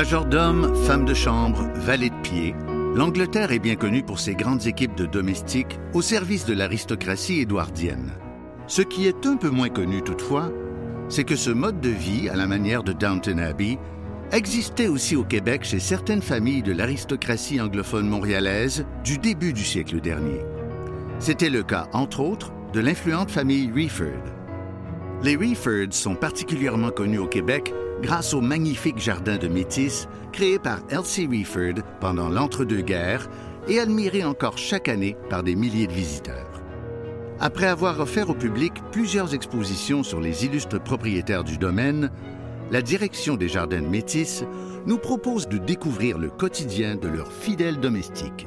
Majordome, femme de chambre, valet de pied, l'Angleterre est bien connue pour ses grandes équipes de domestiques au service de l'aristocratie édouardienne. Ce qui est un peu moins connu toutefois, c'est que ce mode de vie, à la manière de Downton Abbey, existait aussi au Québec chez certaines familles de l'aristocratie anglophone montréalaise du début du siècle dernier. C'était le cas, entre autres, de l'influente famille Reeford. Les Reefords sont particulièrement connus au Québec grâce au magnifique jardin de métis créé par Elsie Reeford pendant l'entre-deux-guerres et admiré encore chaque année par des milliers de visiteurs. Après avoir offert au public plusieurs expositions sur les illustres propriétaires du domaine, la direction des jardins de métis nous propose de découvrir le quotidien de leurs fidèles domestiques.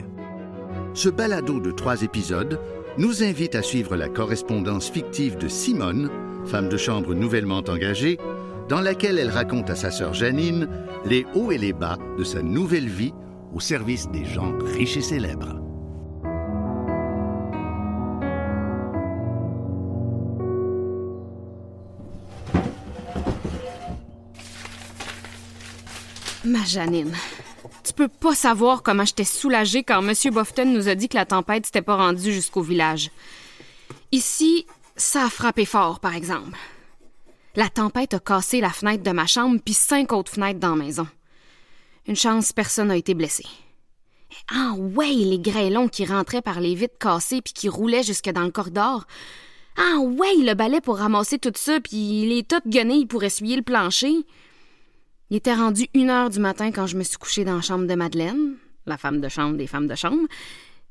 Ce balado de trois épisodes nous invite à suivre la correspondance fictive de Simone, femme de chambre nouvellement engagée, dans laquelle elle raconte à sa sœur Janine les hauts et les bas de sa nouvelle vie au service des gens riches et célèbres. Ma Janine, tu peux pas savoir comment j'étais soulagée quand M. Bofton nous a dit que la tempête s'était pas rendue jusqu'au village. Ici, ça a frappé fort, par exemple. La tempête a cassé la fenêtre de ma chambre puis cinq autres fenêtres dans la maison. Une chance, personne n'a été blessé. Ah ouais, les grêlons qui rentraient par les vitres cassées puis qui roulaient jusque dans le corridor. Ah ouais, le balai pour ramasser tout ça puis les tas de guenilles pour essuyer le plancher. Il était rendu une heure du matin quand je me suis couchée dans la chambre de Madeleine, la femme de chambre des femmes de chambre,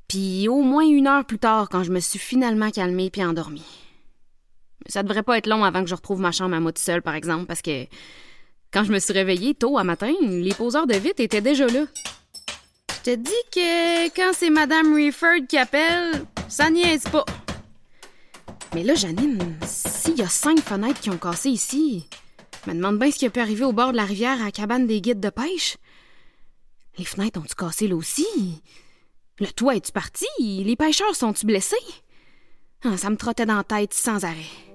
puis au moins une heure plus tard quand je me suis finalement calmée puis endormie. Ça devrait pas être long avant que je retrouve ma chambre à moi toute seule, par exemple, parce que quand je me suis réveillée tôt à matin, les poseurs de vitres étaient déjà là. Je te dis que quand c'est Madame Reeford qui appelle, ça niaise pas. Mais là, Janine, s'il y a cinq fenêtres qui ont cassé ici, je me demande bien ce qui a pu arriver au bord de la rivière à la cabane des guides de pêche. Les fenêtres ont-tu cassé là aussi? Le toit est-tu parti? Les pêcheurs sont-tu blessés? Ah, ça me trottait dans la tête sans arrêt.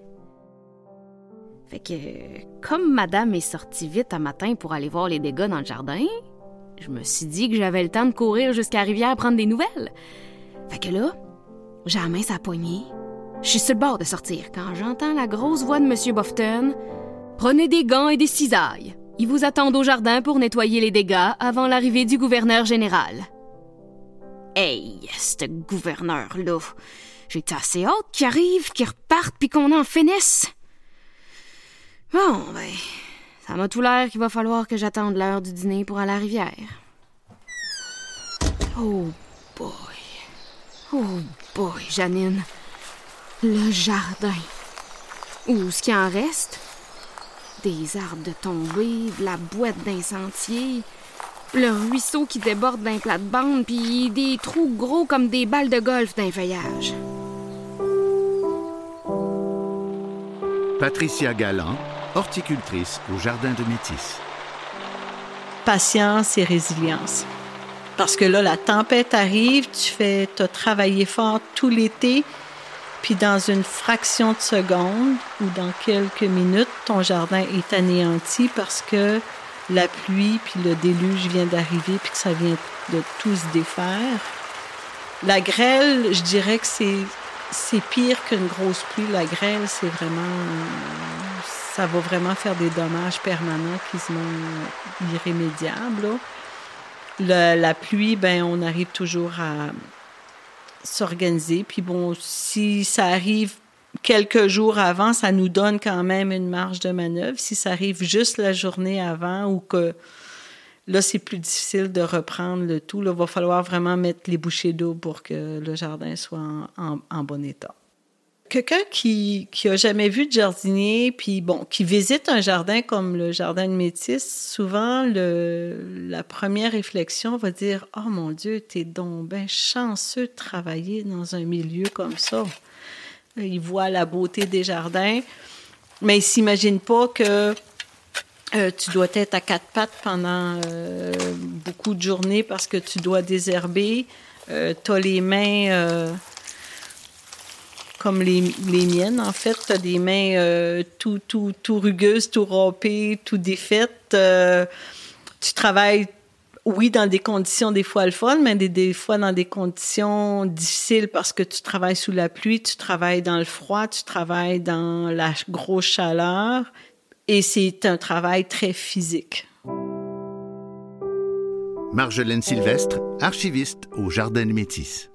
Que, comme madame est sortie vite un matin pour aller voir les dégâts dans le jardin, je me suis dit que j'avais le temps de courir jusqu'à la rivière prendre des nouvelles. Fait que là, j'ai la main sa poignée. Je suis sur le bord de sortir quand j'entends la grosse voix de M. Bofton. Prenez des gants et des cisailles. Ils vous attendent au jardin pour nettoyer les dégâts avant l'arrivée du gouverneur général. Hey, ce gouverneur-là. J'étais assez hâte qu'il arrive, qu'il reparte puis qu'on en finisse. Bon, ben, ça m'a tout l'air qu'il va falloir que j'attende l'heure du dîner pour aller à la rivière. Oh boy. Oh boy, Janine. Le jardin. Ou ce qui en reste? Des arbres de tombée, de la boîte d'un sentier, le ruisseau qui déborde d'un plate-bande, puis des trous gros comme des balles de golf d'un feuillage. Patricia Galland, horticultrice au Jardin de Métis. Patience et résilience. Parce que là, la tempête arrive, tu fais, as travaillé fort tout l'été, puis dans une fraction de seconde ou dans quelques minutes, ton jardin est anéanti parce que la pluie puis le déluge vient d'arriver puis que ça vient de tout se défaire. La grêle, je dirais que c'est c'est pire qu'une grosse pluie. La grêle, c'est vraiment. Ça va vraiment faire des dommages permanents qui sont irrémédiables. la pluie, ben, on arrive toujours à s'organiser. Puis bon, si ça arrive quelques jours avant, ça nous donne quand même une marge de manœuvre. Si ça arrive juste la journée avant ou que là, c'est plus difficile de reprendre le tout, il va falloir vraiment mettre les bouchées d'eau pour que le jardin soit en, bon état. Quelqu'un qui qui a jamais vu de jardinier, puis bon, qui visite un jardin comme le jardin de Métis, souvent le, la première réflexion va dire oh mon Dieu, t'es donc bien chanceux de travailler dans un milieu comme ça. Il voit la beauté des jardins, mais il s'imagine pas que euh, tu dois être à quatre pattes pendant euh, beaucoup de journées parce que tu dois désherber. Euh, tu as les mains comme les, miennes, en fait. Tu as des mains tout, tout, tout rugueuses, tout râpées, tout défaites. tu travailles, oui, dans des conditions des fois le mais des, des fois dans des conditions difficiles parce que tu travailles sous la pluie, tu travailles dans le froid, tu travailles dans la grosse chaleur. Et c'est un travail très physique. Marjolaine Sylvestre, archiviste au Jardin de Métis.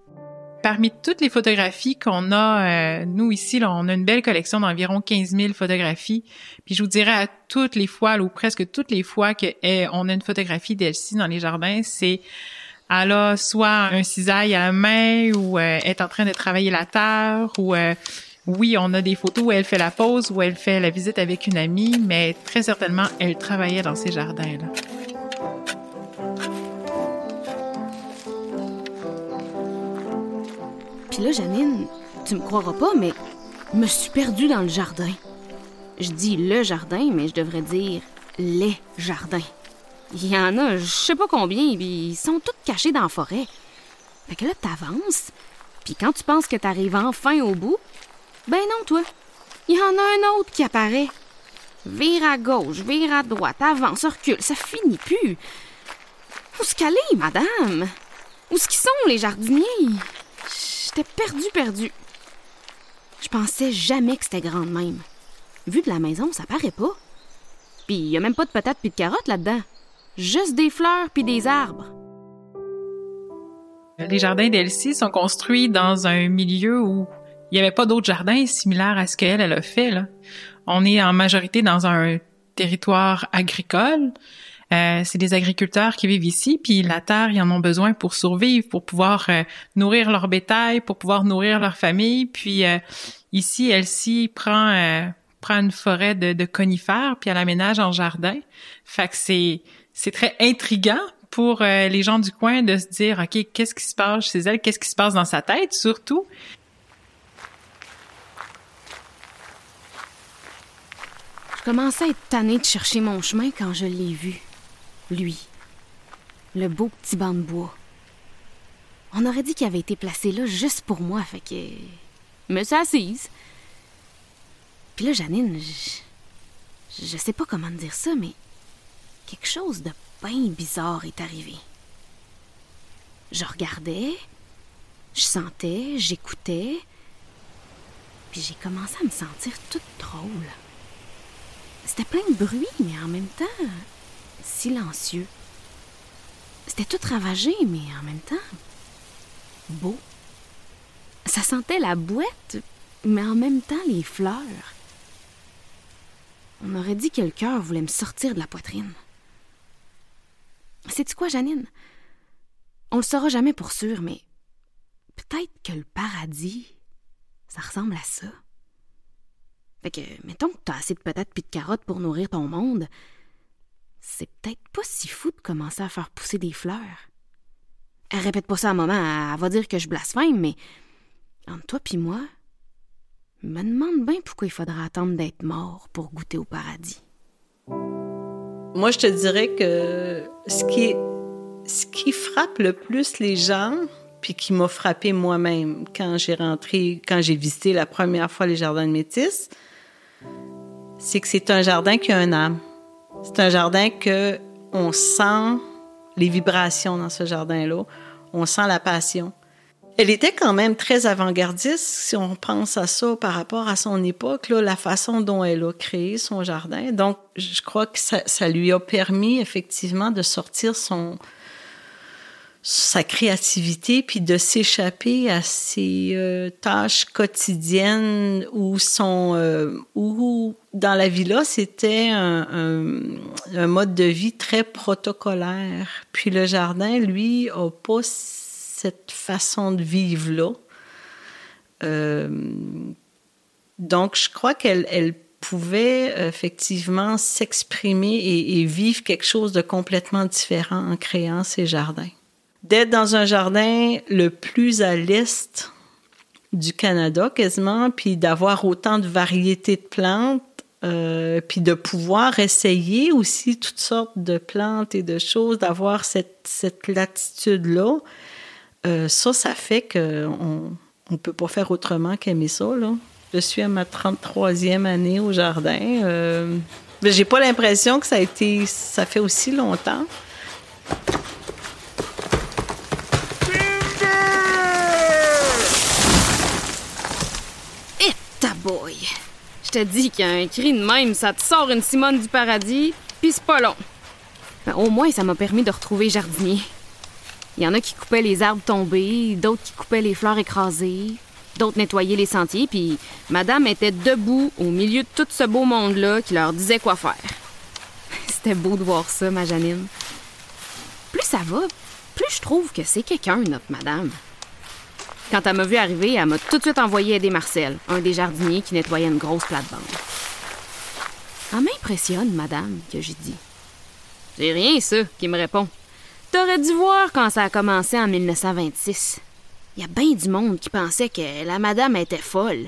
Parmi toutes les photographies qu'on a, euh, nous ici, on a une belle collection d'environ 15 000 photographies. Puis je vous dirais à toutes les fois, ou presque toutes les fois qu'on eh, on a une photographie d'Elsie dans les jardins, c'est elle a soit un cisaille à la main ou euh, est en train de travailler la terre ou euh, oui, on a des photos où elle fait la pause, où elle fait la visite avec une amie, mais très certainement, elle travaillait dans ces jardins-là. Là, Janine, tu me croiras pas, mais je me suis perdue dans le jardin. Je dis le jardin, mais je devrais dire les jardins. Il y en a, je sais pas combien, ils sont tous cachés dans la forêt. Fait que là, t'avances, puis quand tu penses que t'arrives enfin au bout, ben non, toi. Il y en a un autre qui apparaît. Vire à gauche, vire à droite, avance, recule, ça finit plus. Où qu'elle est, madame? Où ce qu'ils sont, les jardiniers? J'étais perdu, perdu. Je pensais jamais que c'était grand même. Vu de la maison, ça paraît pas. Puis y a même pas de patates puis de carottes là-dedans. Juste des fleurs puis des arbres. Les jardins d'Elsie sont construits dans un milieu où il n'y avait pas d'autres jardins similaires à ce qu'elle elle a fait. Là. On est en majorité dans un territoire agricole. Euh, c'est des agriculteurs qui vivent ici, puis la terre, ils en ont besoin pour survivre, pour pouvoir euh, nourrir leur bétail, pour pouvoir nourrir leur famille. Puis euh, ici, Elsie prend prend une forêt de, de conifères, puis elle aménage en jardin. Fait que c'est c'est très intriguant pour les gens du coin de se dire, ok, qu'est-ce qui se passe chez elle, qu'est-ce qui se passe dans sa tête, surtout? Je commençais à être tannée de chercher mon chemin quand je l'ai vu lui, le beau petit banc de bois. On aurait dit qu'il avait été placé là juste pour moi, fait que. Me suis assise. Puis là, Janine, je, je sais pas comment dire ça, mais quelque chose de bien bizarre est arrivé. Je regardais, je sentais, j'écoutais, puis j'ai commencé à me sentir toute drôle. C'était plein de bruit, mais en même temps, silencieux. C'était tout ravagé, mais en même temps beau. Ça sentait la boîte, mais en même temps les fleurs. On aurait dit que le cœur voulait me sortir de la poitrine. Sais-tu quoi, Janine? On le saura jamais pour sûr, mais peut-être que le paradis, ça ressemble à ça. Fait que, mettons que t'as assez de patates puis de carottes pour nourrir ton monde, c'est peut-être pas si fou de commencer à faire pousser des fleurs. Elle répète pas ça à moment, elle va dire que je blasphème, mais entre toi puis moi, me demande bien pourquoi il faudra attendre d'être mort pour goûter au paradis. Moi, je te dirais que ce qui, ce qui frappe le plus les gens, puis qui m'a frappé moi-même quand j'ai rentré, quand j'ai visité la première fois les jardins de Métis, c'est que c'est un jardin qui a un âme. C'est un jardin que on sent les vibrations dans ce jardin-là. On sent la passion. Elle était quand même très avant-gardiste, si on pense à ça par rapport à son époque, la façon dont elle a créé son jardin. Donc, je crois que ça, lui a permis effectivement de sortir son, sa créativité puis de s'échapper à ses euh, tâches quotidiennes où son euh, dans la villa c'était un, mode de vie très protocolaire. Puis le jardin lui a pas cette façon de vivre là euh, donc je crois qu'elle elle pouvait effectivement s'exprimer et, et vivre quelque chose de complètement différent en créant ces jardins. D'être dans un jardin le plus à l'est du Canada quasiment, puis d'avoir autant de variétés de plantes, euh, puis de pouvoir essayer aussi toutes sortes de plantes et de choses, d'avoir cette, cette latitude-là, euh, ça, ça fait qu'on ne peut pas faire autrement qu'aimer ça. Là. Je suis à ma 33e année au jardin. Euh, Mais j'ai pas l'impression que ça a été. ça fait aussi longtemps. Et ta boy! Te dis qu'il y a un cri de même, ça te sort une Simone du paradis, puis c'est pas long. Ben, au moins, ça m'a permis de retrouver jardinier. Il y en a qui coupaient les arbres tombés, d'autres qui coupaient les fleurs écrasées, d'autres nettoyaient les sentiers, puis madame était debout au milieu de tout ce beau monde-là qui leur disait quoi faire. C'était beau de voir ça, ma Janine. Plus ça va, plus je trouve que c'est quelqu'un, notre madame. Quand elle m'a vu arriver, elle m'a tout de suite envoyé aider Marcel, un des jardiniers qui nettoyait une grosse plate-bande. Elle m'impressionne, madame, que j'ai dit. C'est rien, ça, qui me répond. T'aurais dû voir quand ça a commencé en 1926. Il y a bien du monde qui pensait que la madame était folle.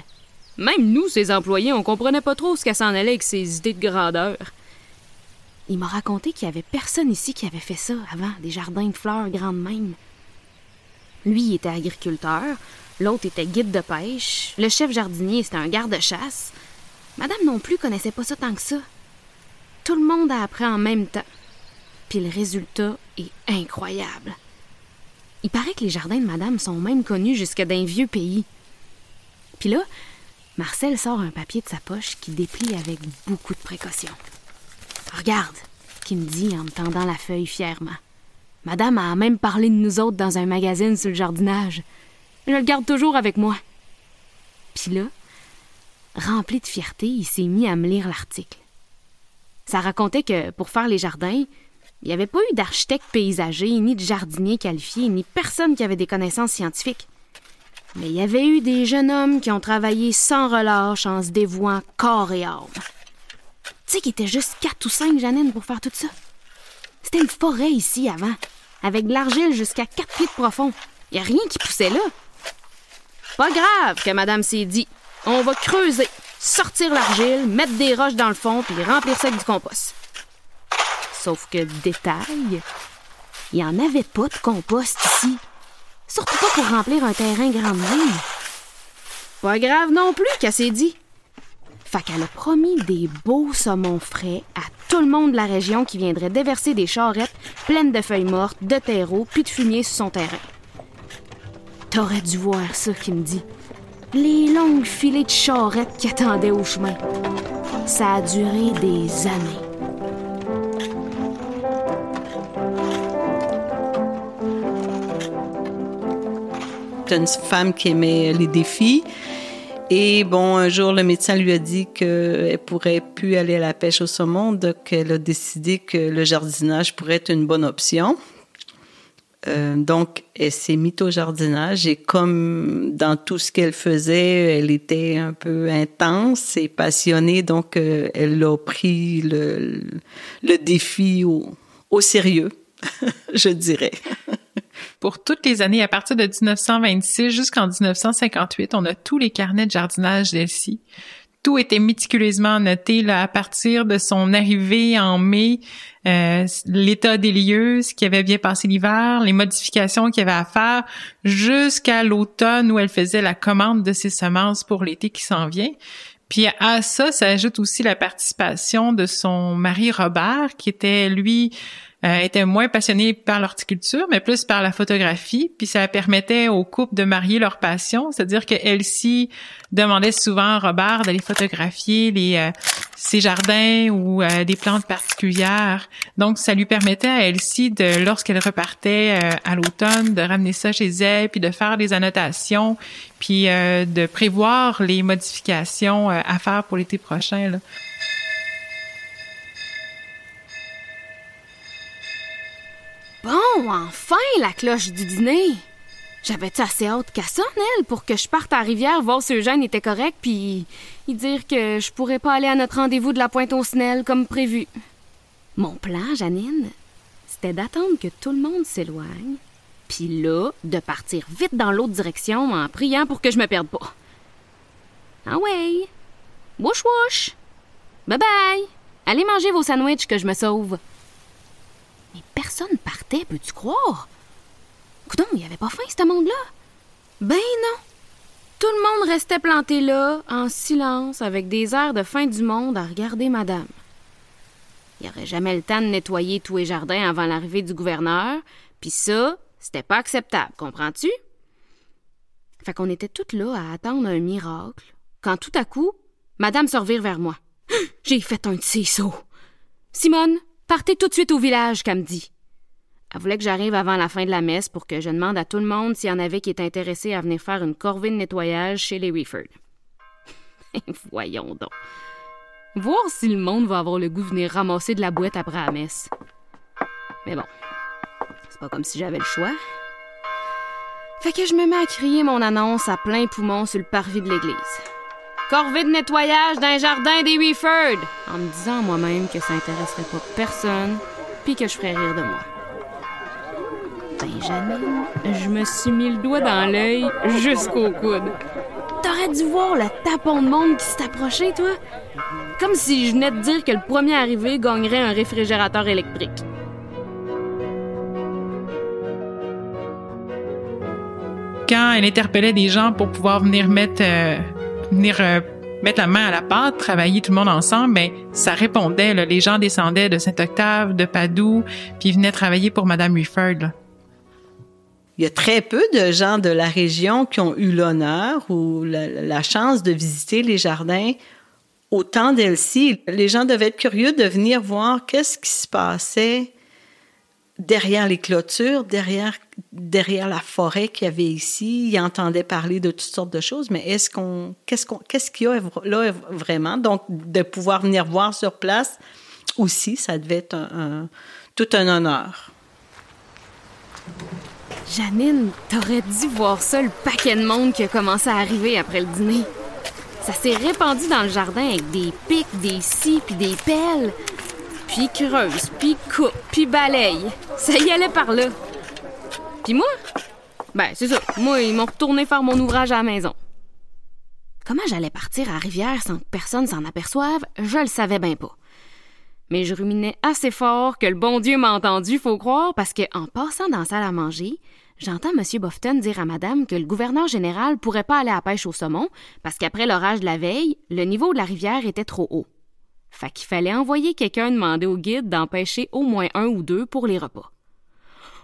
Même nous, ses employés, on comprenait pas trop ce qu'elle s'en allait avec ses idées de grandeur. Il m'a raconté qu'il y avait personne ici qui avait fait ça avant, des jardins de fleurs grandes même. Lui était agriculteur, l'autre était guide de pêche, le chef jardinier c'était un garde-chasse. Madame non plus connaissait pas ça tant que ça. Tout le monde a appris en même temps. Puis le résultat est incroyable. Il paraît que les jardins de madame sont même connus jusque d'un vieux pays. Puis là, Marcel sort un papier de sa poche qui déplie avec beaucoup de précaution. Regarde, qu'il me dit en me tendant la feuille fièrement. Madame a même parlé de nous autres dans un magazine sur le jardinage. Je le garde toujours avec moi. Puis là, rempli de fierté, il s'est mis à me lire l'article. Ça racontait que pour faire les jardins, il n'y avait pas eu d'architecte paysager, ni de jardinier qualifié, ni personne qui avait des connaissances scientifiques. Mais il y avait eu des jeunes hommes qui ont travaillé sans relâche en se dévouant corps et âme. Tu sais qu'il était juste quatre ou cinq Janine pour faire tout ça. C'était une forêt ici avant, avec de l'argile jusqu'à quatre pieds de profond. Il a rien qui poussait là. Pas grave que madame s'est dit. On va creuser, sortir l'argile, mettre des roches dans le fond, puis remplir ça avec du compost. Sauf que, détail, il n'y en avait pas de compost ici. Surtout pas pour remplir un terrain grand même. Pas grave non plus, qu'elle s'est dit. Fait qu'elle a promis des beaux saumons frais à tout le monde de la région qui viendrait déverser des charrettes pleines de feuilles mortes, de terreau, puis de fumier sur son terrain. T'aurais dû voir ça, qui me dit. Les longues filets de charrettes qui attendaient au chemin. Ça a duré des années. Une femme qui aimait les défis. Et bon, un jour, le médecin lui a dit qu'elle pourrait plus aller à la pêche au saumon, donc elle a décidé que le jardinage pourrait être une bonne option. Euh, donc, elle s'est mise au jardinage et comme dans tout ce qu'elle faisait, elle était un peu intense et passionnée, donc euh, elle a pris le, le défi au, au sérieux, je dirais. Pour toutes les années à partir de 1926 jusqu'en 1958, on a tous les carnets de jardinage d'Elsie. Tout était méticuleusement noté à partir de son arrivée en mai, euh, l'état des lieux, ce qui avait bien passé l'hiver, les modifications qu'il y avait à faire, jusqu'à l'automne où elle faisait la commande de ses semences pour l'été qui s'en vient. Puis à ça, ça ajoute aussi la participation de son mari Robert, qui était lui euh, était moins passionnée par l'horticulture, mais plus par la photographie. Puis ça permettait aux couples de marier leur passion, c'est-à-dire que Elsie demandait souvent à Robert d'aller photographier les euh, ses jardins ou euh, des plantes particulières. Donc ça lui permettait à Elsie de, lorsqu'elle repartait à l'automne, de ramener ça chez elle, puis de faire des annotations, puis de prévoir les modifications à faire pour l'été prochain. Là. Bon, enfin, la cloche du dîner. J'avais-tu assez hâte qu'à elle, pour que je parte à la rivière voir si Eugène était correct, puis dire que je pourrais pas aller à notre rendez-vous de la pointe au Snell comme prévu? Mon plan, Janine, c'était d'attendre que tout le monde s'éloigne, puis là, de partir vite dans l'autre direction en priant pour que je me perde pas. Ah ouais. Bye bye. Allez manger vos sandwichs que je me sauve. Mais personne partait, peux-tu croire? Coudon, il n'y avait pas faim, ce monde-là. Ben non. Tout le monde restait planté là, en silence, avec des airs de fin du monde à regarder madame. Il aurait jamais le temps de nettoyer tous les jardins avant l'arrivée du gouverneur, puis ça, c'était pas acceptable, comprends-tu? Fait qu'on était toutes là à attendre un miracle, quand tout à coup, Madame se revire vers moi. J'ai fait un de sauts. Simone, partez tout de suite au village, qu'elle me dit. Elle voulait que j'arrive avant la fin de la messe pour que je demande à tout le monde s'il y en avait qui étaient intéressés à venir faire une corvée de nettoyage chez les Reeford. Voyons donc. Voir si le monde va avoir le goût de venir ramasser de la boîte après la messe. Mais bon, c'est pas comme si j'avais le choix. Fait que je me mets à crier mon annonce à plein poumon sur le parvis de l'église. Corvée de nettoyage d'un jardin des Reeford! En me disant moi-même que ça intéresserait pas personne, puis que je ferais rire de moi. Ben, Janine, je me suis mis le doigt dans l'œil jusqu'au coude. T'aurais dû voir le tapon de monde qui s'est approché, toi. Comme si je venais de dire que le premier arrivé gagnerait un réfrigérateur électrique. Quand elle interpellait des gens pour pouvoir venir mettre, euh, venir euh, mettre la main à la pâte, travailler tout le monde ensemble, ben ça répondait. Les gens descendaient de Saint-Octave, de Padoue, puis ils venaient travailler pour Madame Rufford. Il y a très peu de gens de la région qui ont eu l'honneur ou la, la, chance de visiter les jardins au temps d'Elsie. Les gens devaient être curieux de venir voir qu'est-ce qui se passait derrière les clôtures, derrière, derrière la forêt qu'il y avait ici. Ils entendaient parler de toutes sortes de choses, mais est-ce qu'on, qu'est-ce qu'on, qu'est-ce qu'il y a là vraiment? Donc, de pouvoir venir voir sur place aussi, ça devait être tout un honneur. Janine, t'aurais dû voir ça, le paquet de monde qui a commencé à arriver après le dîner. Ça s'est répandu dans le jardin avec des pics, des scies, puis des pelles. Puis creuse, puis coupe, puis balaye. Ça y allait par là. Puis moi? Ben, c'est ça. Moi, ils m'ont retourné faire mon ouvrage à la maison. Comment j'allais partir à Rivière sans que personne s'en aperçoive, je le savais bien pas. Mais je ruminais assez fort que le bon Dieu m'a entendu, faut croire, parce que en passant dans la salle à manger, j'entends M. Bofton dire à madame que le gouverneur général pourrait pas aller à pêche au saumon parce qu'après l'orage de la veille, le niveau de la rivière était trop haut. Fait qu'il fallait envoyer quelqu'un demander au guide d'en pêcher au moins un ou deux pour les repas.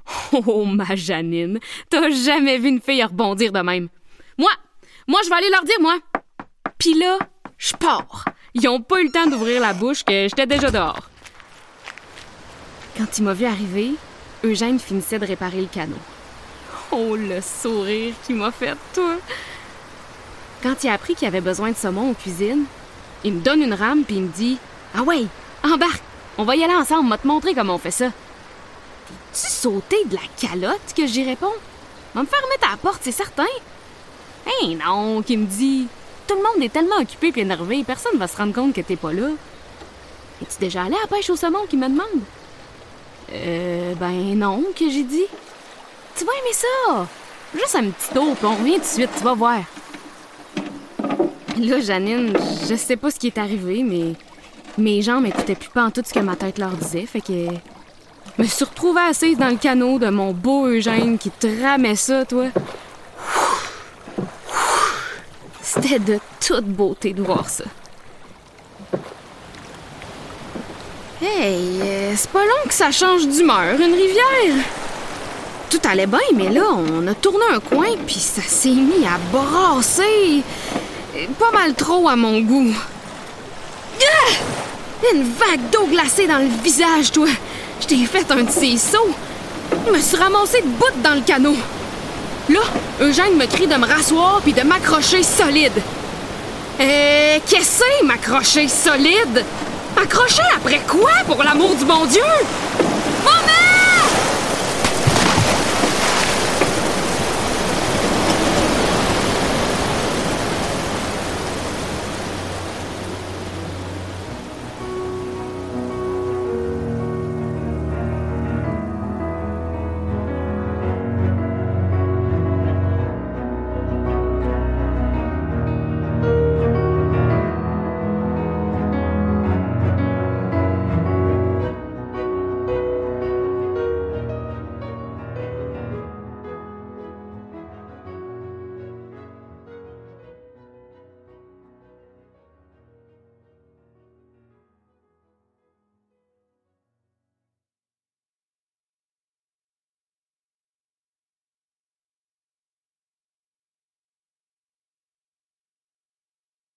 Oh, ma Janine, t'as jamais vu une fille rebondir de même. Moi, moi, je vais aller leur dire, moi. Pis là, je pars. Ils ont pas eu le temps d'ouvrir la bouche que j'étais déjà dehors. Quand il m'a vu arriver, Eugène finissait de réparer le canot. Oh, le sourire qu'il m'a fait, toi! Quand il a appris qu'il avait besoin de saumon en cuisine, il me donne une rame puis il me dit Ah ouais, embarque, on va y aller ensemble, m'a te montrer comment on fait ça. T'es-tu sauté de la calotte que j'y réponds? Va me faire mettre porte, c'est certain. Hein non, qui me dit Tout le monde est tellement occupé et énervé, personne va se rendre compte que t'es pas là. Es-tu déjà allé à la pêche au saumon qui me demande? Euh, ben non, que j'ai dit. Tu vas aimer ça! Juste un petit tour, puis on revient tout de suite, tu vas voir. Là, Janine, je sais pas ce qui est arrivé, mais mes jambes m'écoutaient plus pas en tout ce que ma tête leur disait, fait que. Je me suis retrouvée assise dans le canot de mon beau Eugène qui tramait ça, toi. C'était de toute beauté de voir ça. Hey, euh, c'est pas long que ça change d'humeur, une rivière. Tout allait bien, mais là, on a tourné un coin, puis ça s'est mis à brasser. Pas mal trop à mon goût. Ah! Une vague d'eau glacée dans le visage, toi. Je t'ai fait un de ces sauts. Je me suis ramassé de bout dans le canot. Là, Eugène me crie de me rasseoir puis de m'accrocher solide. Euh, qu'est-ce que m'accrocher solide? Accrocher après quoi, pour l'amour du bon Dieu?